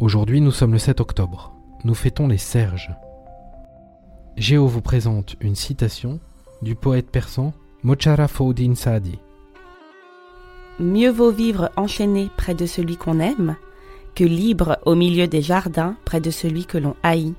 Aujourd'hui, nous sommes le 7 octobre. Nous fêtons les Serges. Géo vous présente une citation du poète persan Mocharaf-ud-Din Saadi. Mieux vaut vivre enchaîné près de celui qu'on aime que libre au milieu des jardins près de celui que l'on haït.